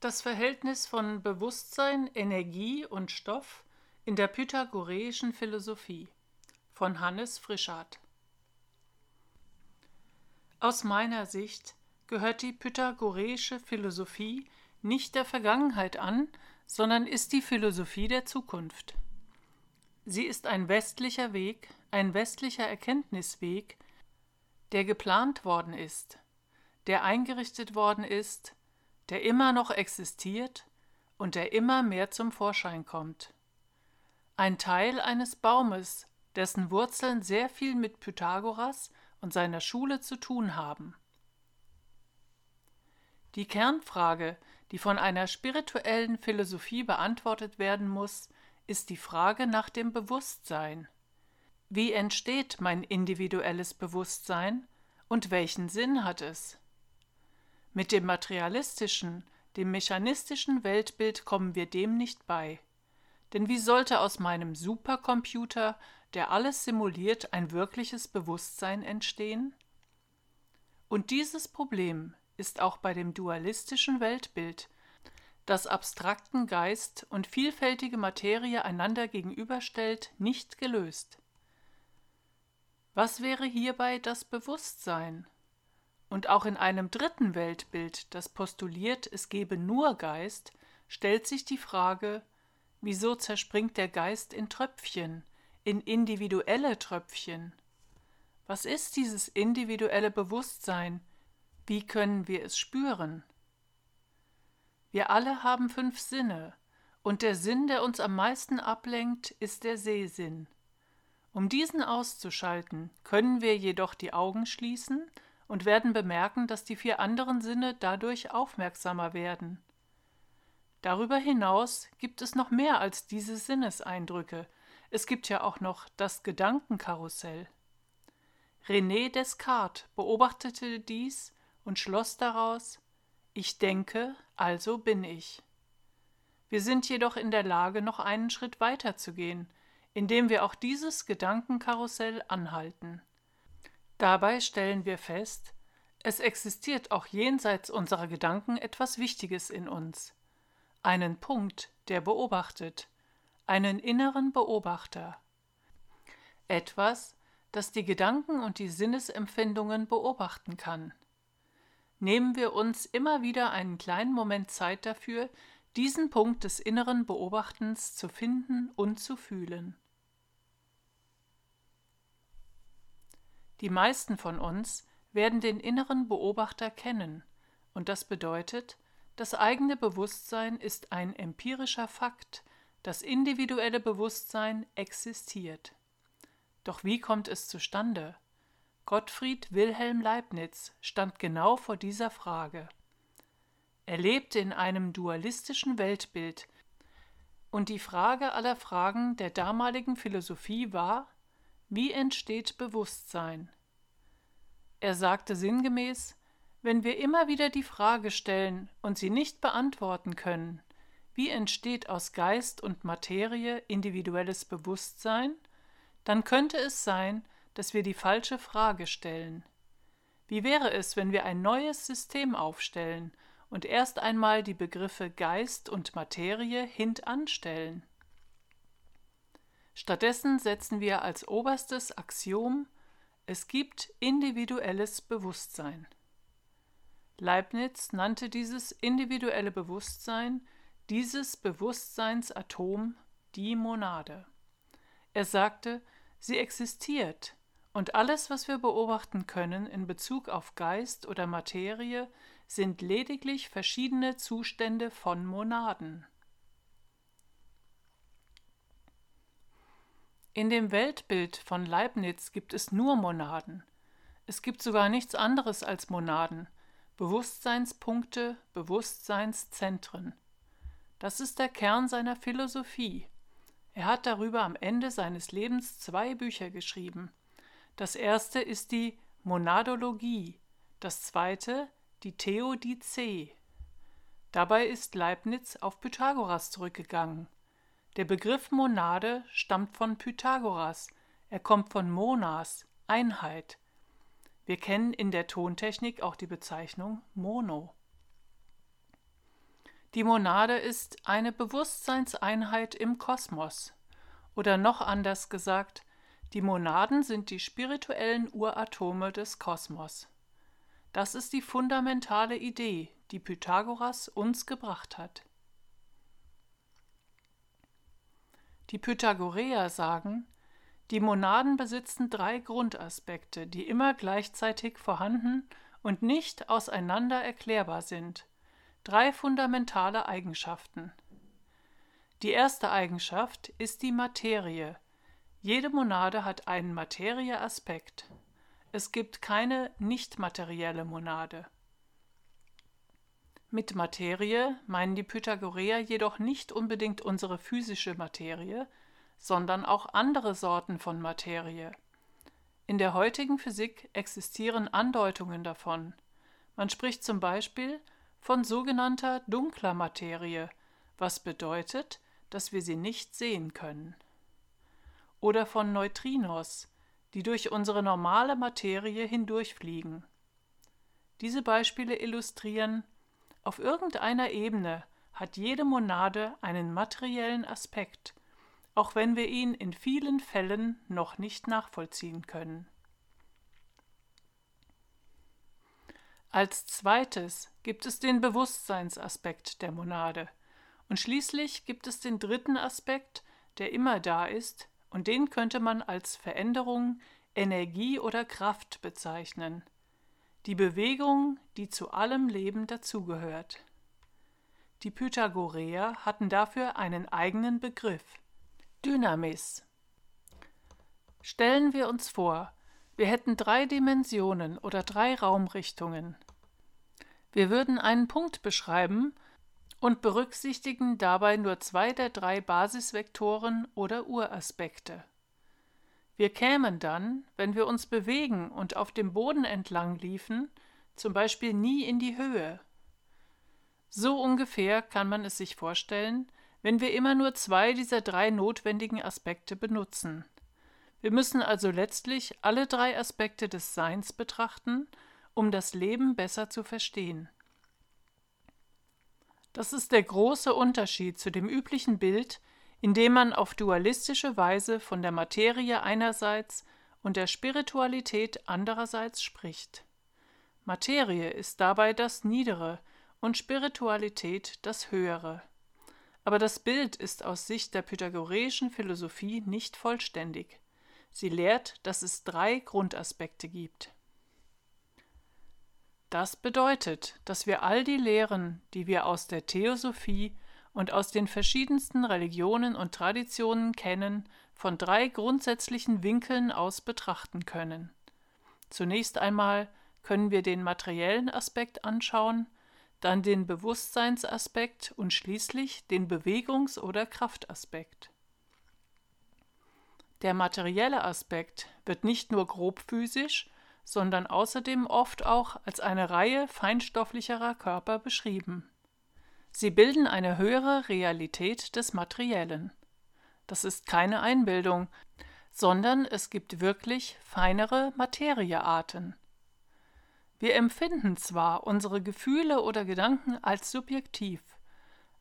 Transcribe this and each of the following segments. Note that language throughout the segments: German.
Das Verhältnis von Bewusstsein, Energie und Stoff in der pythagoreischen Philosophie von Hannes Frischardt Aus meiner Sicht gehört die pythagoreische Philosophie nicht der Vergangenheit an, sondern ist die Philosophie der Zukunft. Sie ist ein westlicher Weg, ein westlicher Erkenntnisweg, der geplant worden ist, der eingerichtet worden ist, der immer noch existiert und der immer mehr zum Vorschein kommt. Ein Teil eines Baumes, dessen Wurzeln sehr viel mit Pythagoras und seiner Schule zu tun haben. Die Kernfrage, die von einer spirituellen Philosophie beantwortet werden muss, ist die Frage nach dem Bewusstsein. Wie entsteht mein individuelles Bewusstsein und welchen Sinn hat es? Mit dem materialistischen, dem mechanistischen Weltbild kommen wir dem nicht bei. Denn wie sollte aus meinem Supercomputer, der alles simuliert, ein wirkliches Bewusstsein entstehen? Und dieses Problem ist auch bei dem dualistischen Weltbild, das abstrakten Geist und vielfältige Materie einander gegenüberstellt, nicht gelöst. Was wäre hierbei das Bewusstsein? Und auch in einem dritten Weltbild, das postuliert, es gebe nur Geist, stellt sich die Frage, wieso zerspringt der Geist in Tröpfchen, in individuelle Tröpfchen? Was ist dieses individuelle Bewusstsein? Wie können wir es spüren? Wir alle haben fünf Sinne, und der Sinn, der uns am meisten ablenkt, ist der Sehsinn. Um diesen auszuschalten, können wir jedoch die Augen schließen und werden bemerken, dass die vier anderen Sinne dadurch aufmerksamer werden. Darüber hinaus gibt es noch mehr als diese Sinneseindrücke. Es gibt ja auch noch das Gedankenkarussell. René Descartes beobachtete dies und schloss daraus Ich denke, also bin ich. Wir sind jedoch in der Lage, noch einen Schritt weiter zu gehen, indem wir auch dieses Gedankenkarussell anhalten. Dabei stellen wir fest, es existiert auch jenseits unserer Gedanken etwas Wichtiges in uns, einen Punkt, der beobachtet, einen inneren Beobachter, etwas, das die Gedanken und die Sinnesempfindungen beobachten kann. Nehmen wir uns immer wieder einen kleinen Moment Zeit dafür, diesen Punkt des inneren Beobachtens zu finden und zu fühlen. Die meisten von uns werden den inneren Beobachter kennen, und das bedeutet, das eigene Bewusstsein ist ein empirischer Fakt, das individuelle Bewusstsein existiert. Doch wie kommt es zustande? Gottfried Wilhelm Leibniz stand genau vor dieser Frage. Er lebte in einem dualistischen Weltbild, und die Frage aller Fragen der damaligen Philosophie war, wie entsteht Bewusstsein? Er sagte sinngemäß, wenn wir immer wieder die Frage stellen und sie nicht beantworten können, wie entsteht aus Geist und Materie individuelles Bewusstsein, dann könnte es sein, dass wir die falsche Frage stellen. Wie wäre es, wenn wir ein neues System aufstellen und erst einmal die Begriffe Geist und Materie hintanstellen? Stattdessen setzen wir als oberstes Axiom es gibt individuelles Bewusstsein. Leibniz nannte dieses individuelle Bewusstsein, dieses Bewusstseinsatom, die Monade. Er sagte, sie existiert, und alles, was wir beobachten können in Bezug auf Geist oder Materie, sind lediglich verschiedene Zustände von Monaden. In dem Weltbild von Leibniz gibt es nur Monaden. Es gibt sogar nichts anderes als Monaden, Bewusstseinspunkte, Bewusstseinszentren. Das ist der Kern seiner Philosophie. Er hat darüber am Ende seines Lebens zwei Bücher geschrieben. Das erste ist die Monadologie, das zweite die Theodizee. Dabei ist Leibniz auf Pythagoras zurückgegangen. Der Begriff Monade stammt von Pythagoras. Er kommt von Monas, Einheit. Wir kennen in der Tontechnik auch die Bezeichnung Mono. Die Monade ist eine Bewusstseinseinheit im Kosmos. Oder noch anders gesagt, die Monaden sind die spirituellen Uratome des Kosmos. Das ist die fundamentale Idee, die Pythagoras uns gebracht hat. Die Pythagoreer sagen, die Monaden besitzen drei Grundaspekte, die immer gleichzeitig vorhanden und nicht auseinander erklärbar sind. Drei fundamentale Eigenschaften. Die erste Eigenschaft ist die Materie. Jede Monade hat einen Materieaspekt. Es gibt keine nicht materielle Monade. Mit Materie meinen die Pythagoreer jedoch nicht unbedingt unsere physische Materie, sondern auch andere Sorten von Materie. In der heutigen Physik existieren Andeutungen davon. Man spricht zum Beispiel von sogenannter dunkler Materie, was bedeutet, dass wir sie nicht sehen können. Oder von Neutrinos, die durch unsere normale Materie hindurchfliegen. Diese Beispiele illustrieren, auf irgendeiner Ebene hat jede Monade einen materiellen Aspekt, auch wenn wir ihn in vielen Fällen noch nicht nachvollziehen können. Als zweites gibt es den Bewusstseinsaspekt der Monade und schließlich gibt es den dritten Aspekt, der immer da ist, und den könnte man als Veränderung, Energie oder Kraft bezeichnen die Bewegung, die zu allem Leben dazugehört. Die Pythagoreer hatten dafür einen eigenen Begriff Dynamis. Stellen wir uns vor, wir hätten drei Dimensionen oder drei Raumrichtungen. Wir würden einen Punkt beschreiben und berücksichtigen dabei nur zwei der drei Basisvektoren oder Uraspekte. Wir kämen dann, wenn wir uns bewegen und auf dem Boden entlang liefen, zum Beispiel nie in die Höhe. So ungefähr kann man es sich vorstellen, wenn wir immer nur zwei dieser drei notwendigen Aspekte benutzen. Wir müssen also letztlich alle drei Aspekte des Seins betrachten, um das Leben besser zu verstehen. Das ist der große Unterschied zu dem üblichen Bild, indem man auf dualistische Weise von der Materie einerseits und der Spiritualität andererseits spricht. Materie ist dabei das Niedere und Spiritualität das Höhere. Aber das Bild ist aus Sicht der pythagoreischen Philosophie nicht vollständig. Sie lehrt, dass es drei Grundaspekte gibt. Das bedeutet, dass wir all die Lehren, die wir aus der Theosophie und aus den verschiedensten Religionen und Traditionen kennen, von drei grundsätzlichen Winkeln aus betrachten können. Zunächst einmal können wir den materiellen Aspekt anschauen, dann den Bewusstseinsaspekt und schließlich den Bewegungs- oder Kraftaspekt. Der materielle Aspekt wird nicht nur grob physisch, sondern außerdem oft auch als eine Reihe feinstofflicherer Körper beschrieben. Sie bilden eine höhere Realität des Materiellen. Das ist keine Einbildung, sondern es gibt wirklich feinere Materiearten. Wir empfinden zwar unsere Gefühle oder Gedanken als subjektiv,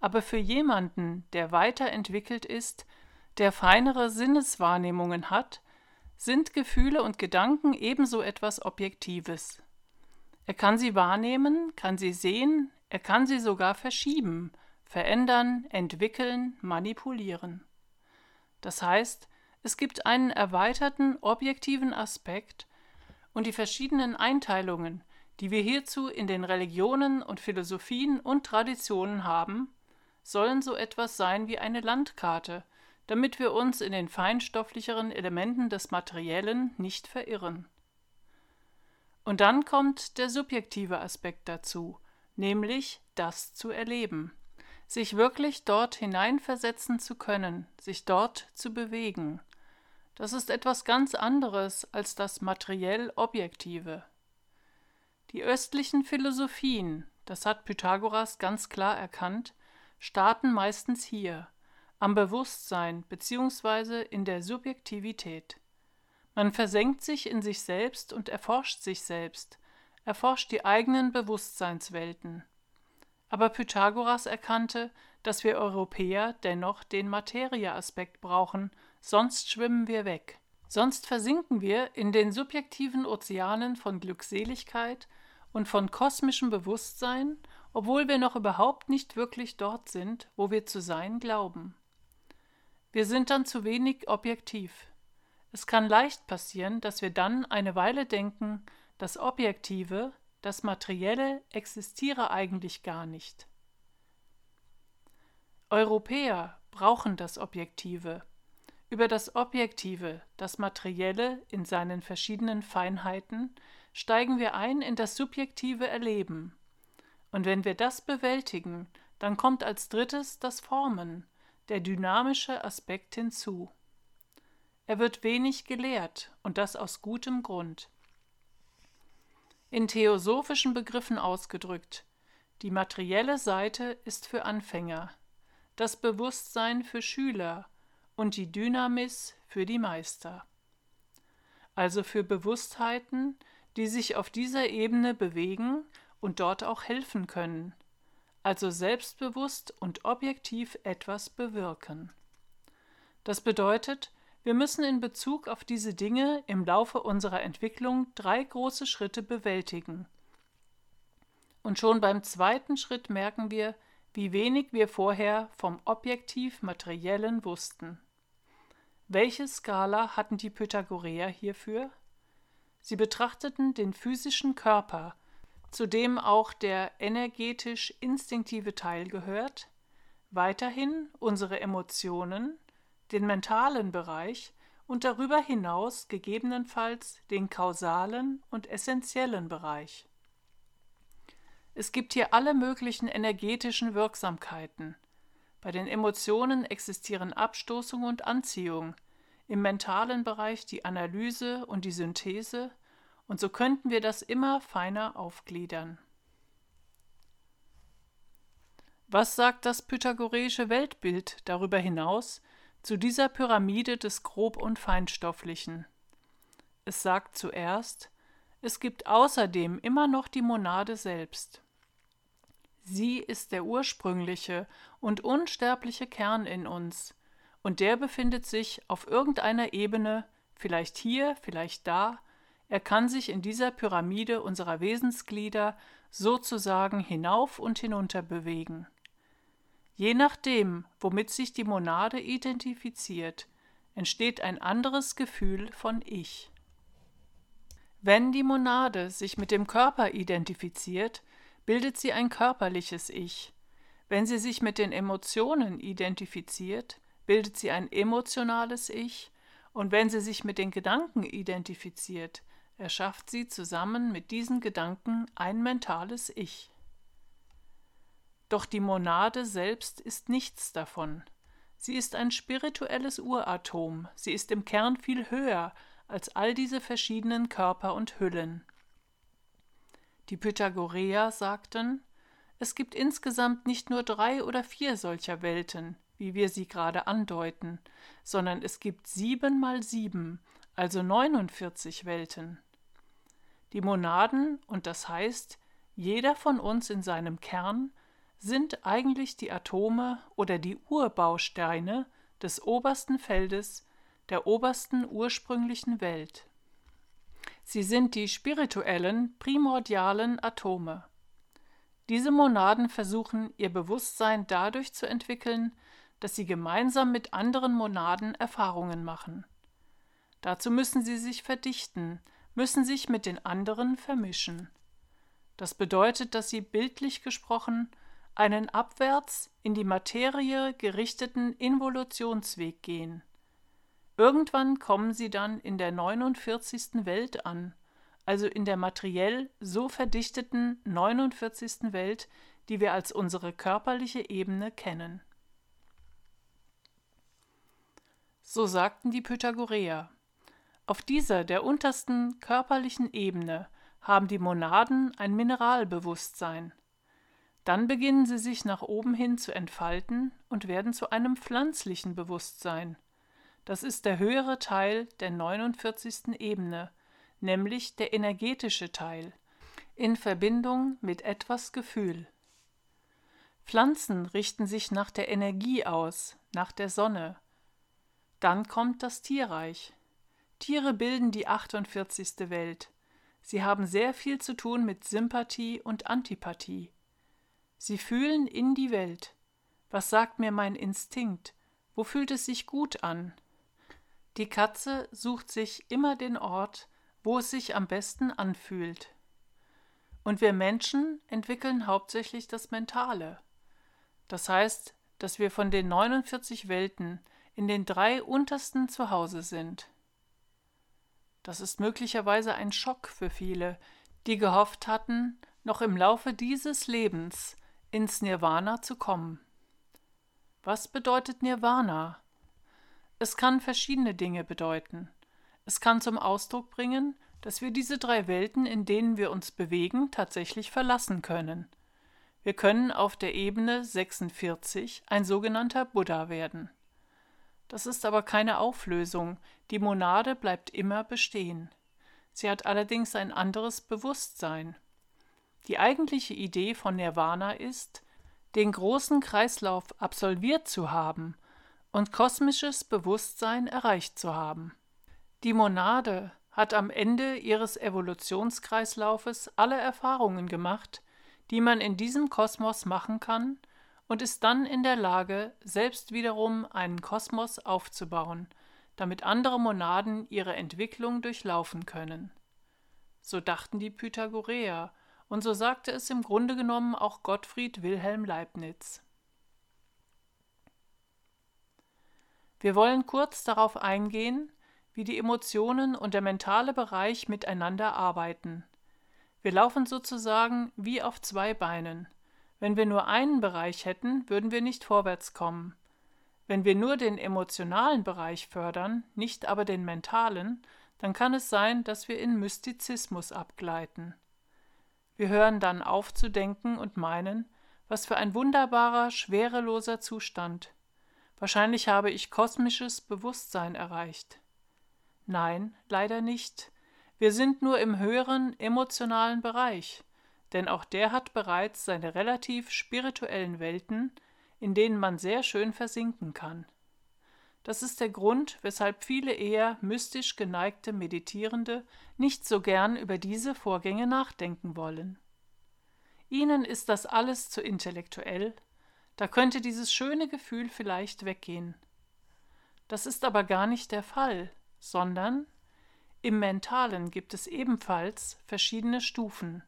aber für jemanden, der weiterentwickelt ist, der feinere Sinneswahrnehmungen hat, sind Gefühle und Gedanken ebenso etwas Objektives. Er kann sie wahrnehmen, kann sie sehen, er kann sie sogar verschieben, verändern, entwickeln, manipulieren. Das heißt, es gibt einen erweiterten objektiven Aspekt und die verschiedenen Einteilungen, die wir hierzu in den Religionen und Philosophien und Traditionen haben, sollen so etwas sein wie eine Landkarte, damit wir uns in den feinstofflicheren Elementen des Materiellen nicht verirren. Und dann kommt der subjektive Aspekt dazu, nämlich das zu erleben, sich wirklich dort hineinversetzen zu können, sich dort zu bewegen. Das ist etwas ganz anderes als das materiell Objektive. Die östlichen Philosophien, das hat Pythagoras ganz klar erkannt, starten meistens hier, am Bewusstsein bzw. in der Subjektivität. Man versenkt sich in sich selbst und erforscht sich selbst, erforscht die eigenen Bewusstseinswelten. Aber Pythagoras erkannte, dass wir Europäer dennoch den Materieaspekt brauchen, sonst schwimmen wir weg. Sonst versinken wir in den subjektiven Ozeanen von Glückseligkeit und von kosmischem Bewusstsein, obwohl wir noch überhaupt nicht wirklich dort sind, wo wir zu sein glauben. Wir sind dann zu wenig objektiv. Es kann leicht passieren, dass wir dann eine Weile denken, das Objektive, das Materielle existiere eigentlich gar nicht. Europäer brauchen das Objektive. Über das Objektive, das Materielle in seinen verschiedenen Feinheiten, steigen wir ein in das subjektive Erleben. Und wenn wir das bewältigen, dann kommt als drittes das Formen, der dynamische Aspekt hinzu. Er wird wenig gelehrt, und das aus gutem Grund. In theosophischen Begriffen ausgedrückt, die materielle Seite ist für Anfänger, das Bewusstsein für Schüler und die Dynamis für die Meister. Also für Bewusstheiten, die sich auf dieser Ebene bewegen und dort auch helfen können, also selbstbewusst und objektiv etwas bewirken. Das bedeutet, wir müssen in Bezug auf diese Dinge im Laufe unserer Entwicklung drei große Schritte bewältigen. Und schon beim zweiten Schritt merken wir, wie wenig wir vorher vom objektiv Materiellen wussten. Welche Skala hatten die Pythagoreer hierfür? Sie betrachteten den physischen Körper, zu dem auch der energetisch-instinktive Teil gehört, weiterhin unsere Emotionen, den mentalen Bereich und darüber hinaus gegebenenfalls den kausalen und essentiellen Bereich. Es gibt hier alle möglichen energetischen Wirksamkeiten, bei den Emotionen existieren Abstoßung und Anziehung, im mentalen Bereich die Analyse und die Synthese, und so könnten wir das immer feiner aufgliedern. Was sagt das pythagoreische Weltbild darüber hinaus zu dieser Pyramide des Grob- und Feinstofflichen? Es sagt zuerst, es gibt außerdem immer noch die Monade selbst. Sie ist der ursprüngliche und unsterbliche Kern in uns, und der befindet sich auf irgendeiner Ebene, vielleicht hier, vielleicht da, er kann sich in dieser Pyramide unserer Wesensglieder sozusagen hinauf und hinunter bewegen. Je nachdem, womit sich die Monade identifiziert, entsteht ein anderes Gefühl von Ich. Wenn die Monade sich mit dem Körper identifiziert, bildet sie ein körperliches Ich. Wenn sie sich mit den Emotionen identifiziert, bildet sie ein emotionales Ich, und wenn sie sich mit den Gedanken identifiziert, erschafft sie zusammen mit diesen Gedanken ein mentales Ich. Doch die Monade selbst ist nichts davon. Sie ist ein spirituelles Uratom, sie ist im Kern viel höher als all diese verschiedenen Körper und Hüllen. Die Pythagoreer sagten, es gibt insgesamt nicht nur drei oder vier solcher Welten, wie wir sie gerade andeuten, sondern es gibt sieben mal sieben, also 49 Welten. Die Monaden, und das heißt, jeder von uns in seinem Kern, sind eigentlich die Atome oder die Urbausteine des obersten Feldes, der obersten ursprünglichen Welt. Sie sind die spirituellen, primordialen Atome. Diese Monaden versuchen ihr Bewusstsein dadurch zu entwickeln, dass sie gemeinsam mit anderen Monaden Erfahrungen machen. Dazu müssen sie sich verdichten, müssen sich mit den anderen vermischen. Das bedeutet, dass sie bildlich gesprochen einen abwärts in die Materie gerichteten Involutionsweg gehen. Irgendwann kommen sie dann in der 49. Welt an, also in der materiell so verdichteten 49. Welt, die wir als unsere körperliche Ebene kennen. So sagten die Pythagoreer. Auf dieser, der untersten körperlichen Ebene, haben die Monaden ein Mineralbewusstsein. Dann beginnen sie sich nach oben hin zu entfalten und werden zu einem pflanzlichen Bewusstsein. Das ist der höhere Teil der 49. Ebene, nämlich der energetische Teil, in Verbindung mit etwas Gefühl. Pflanzen richten sich nach der Energie aus, nach der Sonne. Dann kommt das Tierreich. Tiere bilden die 48. Welt. Sie haben sehr viel zu tun mit Sympathie und Antipathie. Sie fühlen in die Welt. Was sagt mir mein Instinkt? Wo fühlt es sich gut an? Die Katze sucht sich immer den Ort, wo es sich am besten anfühlt. Und wir Menschen entwickeln hauptsächlich das Mentale. Das heißt, dass wir von den 49 Welten in den drei untersten zu Hause sind. Das ist möglicherweise ein Schock für viele, die gehofft hatten, noch im Laufe dieses Lebens ins Nirvana zu kommen. Was bedeutet Nirvana? Es kann verschiedene Dinge bedeuten. Es kann zum Ausdruck bringen, dass wir diese drei Welten, in denen wir uns bewegen, tatsächlich verlassen können. Wir können auf der Ebene 46 ein sogenannter Buddha werden. Das ist aber keine Auflösung, die Monade bleibt immer bestehen. Sie hat allerdings ein anderes Bewusstsein. Die eigentliche Idee von Nirvana ist, den großen Kreislauf absolviert zu haben und kosmisches Bewusstsein erreicht zu haben. Die Monade hat am Ende ihres Evolutionskreislaufes alle Erfahrungen gemacht, die man in diesem Kosmos machen kann, und ist dann in der Lage, selbst wiederum einen Kosmos aufzubauen, damit andere Monaden ihre Entwicklung durchlaufen können. So dachten die Pythagoreer, und so sagte es im Grunde genommen auch Gottfried Wilhelm Leibniz. Wir wollen kurz darauf eingehen, wie die Emotionen und der mentale Bereich miteinander arbeiten. Wir laufen sozusagen wie auf zwei Beinen. Wenn wir nur einen Bereich hätten, würden wir nicht vorwärts kommen. Wenn wir nur den emotionalen Bereich fördern, nicht aber den mentalen, dann kann es sein, dass wir in Mystizismus abgleiten. Wir hören dann auf zu denken und meinen, was für ein wunderbarer, schwereloser Zustand. Wahrscheinlich habe ich kosmisches Bewusstsein erreicht. Nein, leider nicht. Wir sind nur im höheren emotionalen Bereich, denn auch der hat bereits seine relativ spirituellen Welten, in denen man sehr schön versinken kann. Das ist der Grund, weshalb viele eher mystisch geneigte Meditierende nicht so gern über diese Vorgänge nachdenken wollen. Ihnen ist das alles zu intellektuell, da könnte dieses schöne Gefühl vielleicht weggehen. Das ist aber gar nicht der Fall, sondern im Mentalen gibt es ebenfalls verschiedene Stufen.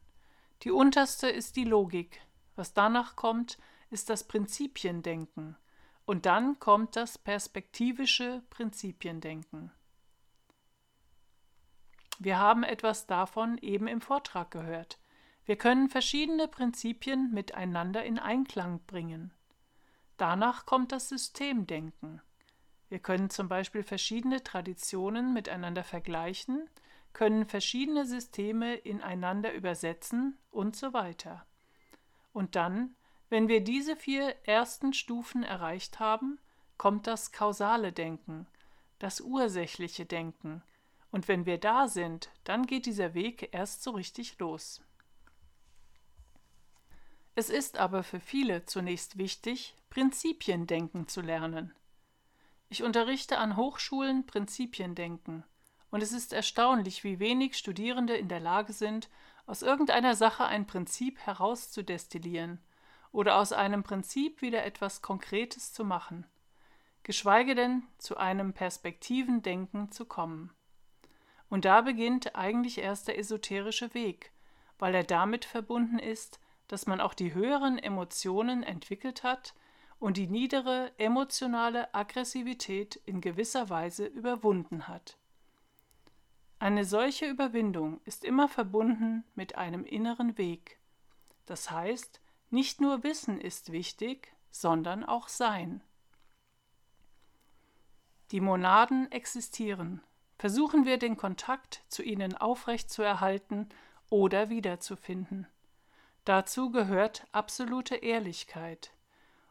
Die unterste ist die Logik. Was danach kommt, ist das Prinzipiendenken. Und dann kommt das perspektivische Prinzipiendenken. Wir haben etwas davon eben im Vortrag gehört. Wir können verschiedene Prinzipien miteinander in Einklang bringen. Danach kommt das Systemdenken. Wir können zum Beispiel verschiedene Traditionen miteinander vergleichen, können verschiedene Systeme ineinander übersetzen und so weiter. Und dann, wenn wir diese vier ersten Stufen erreicht haben, kommt das kausale Denken, das ursächliche Denken, und wenn wir da sind, dann geht dieser Weg erst so richtig los. Es ist aber für viele zunächst wichtig, Prinzipiendenken zu lernen. Ich unterrichte an Hochschulen Prinzipiendenken, und es ist erstaunlich, wie wenig Studierende in der Lage sind, aus irgendeiner Sache ein Prinzip herauszudestillieren oder aus einem Prinzip wieder etwas Konkretes zu machen, geschweige denn zu einem Perspektivendenken zu kommen. Und da beginnt eigentlich erst der esoterische Weg, weil er damit verbunden ist, dass man auch die höheren Emotionen entwickelt hat und die niedere emotionale Aggressivität in gewisser Weise überwunden hat. Eine solche Überwindung ist immer verbunden mit einem inneren Weg. Das heißt, nicht nur Wissen ist wichtig, sondern auch Sein. Die Monaden existieren. Versuchen wir den Kontakt zu ihnen aufrechtzuerhalten oder wiederzufinden. Dazu gehört absolute Ehrlichkeit.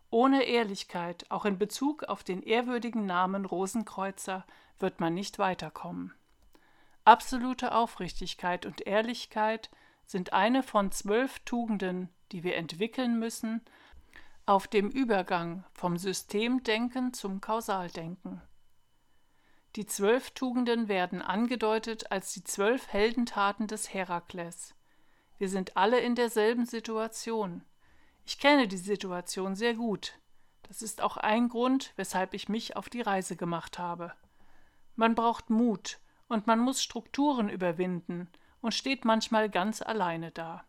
Ohne Ehrlichkeit, auch in Bezug auf den ehrwürdigen Namen Rosenkreuzer, wird man nicht weiterkommen. Absolute Aufrichtigkeit und Ehrlichkeit sind eine von zwölf Tugenden, die wir entwickeln müssen, auf dem Übergang vom Systemdenken zum Kausaldenken. Die zwölf Tugenden werden angedeutet als die zwölf Heldentaten des Herakles. Wir sind alle in derselben Situation. Ich kenne die Situation sehr gut. Das ist auch ein Grund, weshalb ich mich auf die Reise gemacht habe. Man braucht Mut und man muss Strukturen überwinden und steht manchmal ganz alleine da.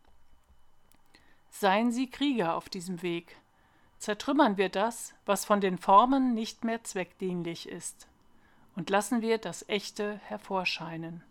Seien Sie Krieger auf diesem Weg. Zertrümmern wir das, was von den Formen nicht mehr zweckdienlich ist, und lassen wir das Echte hervorscheinen.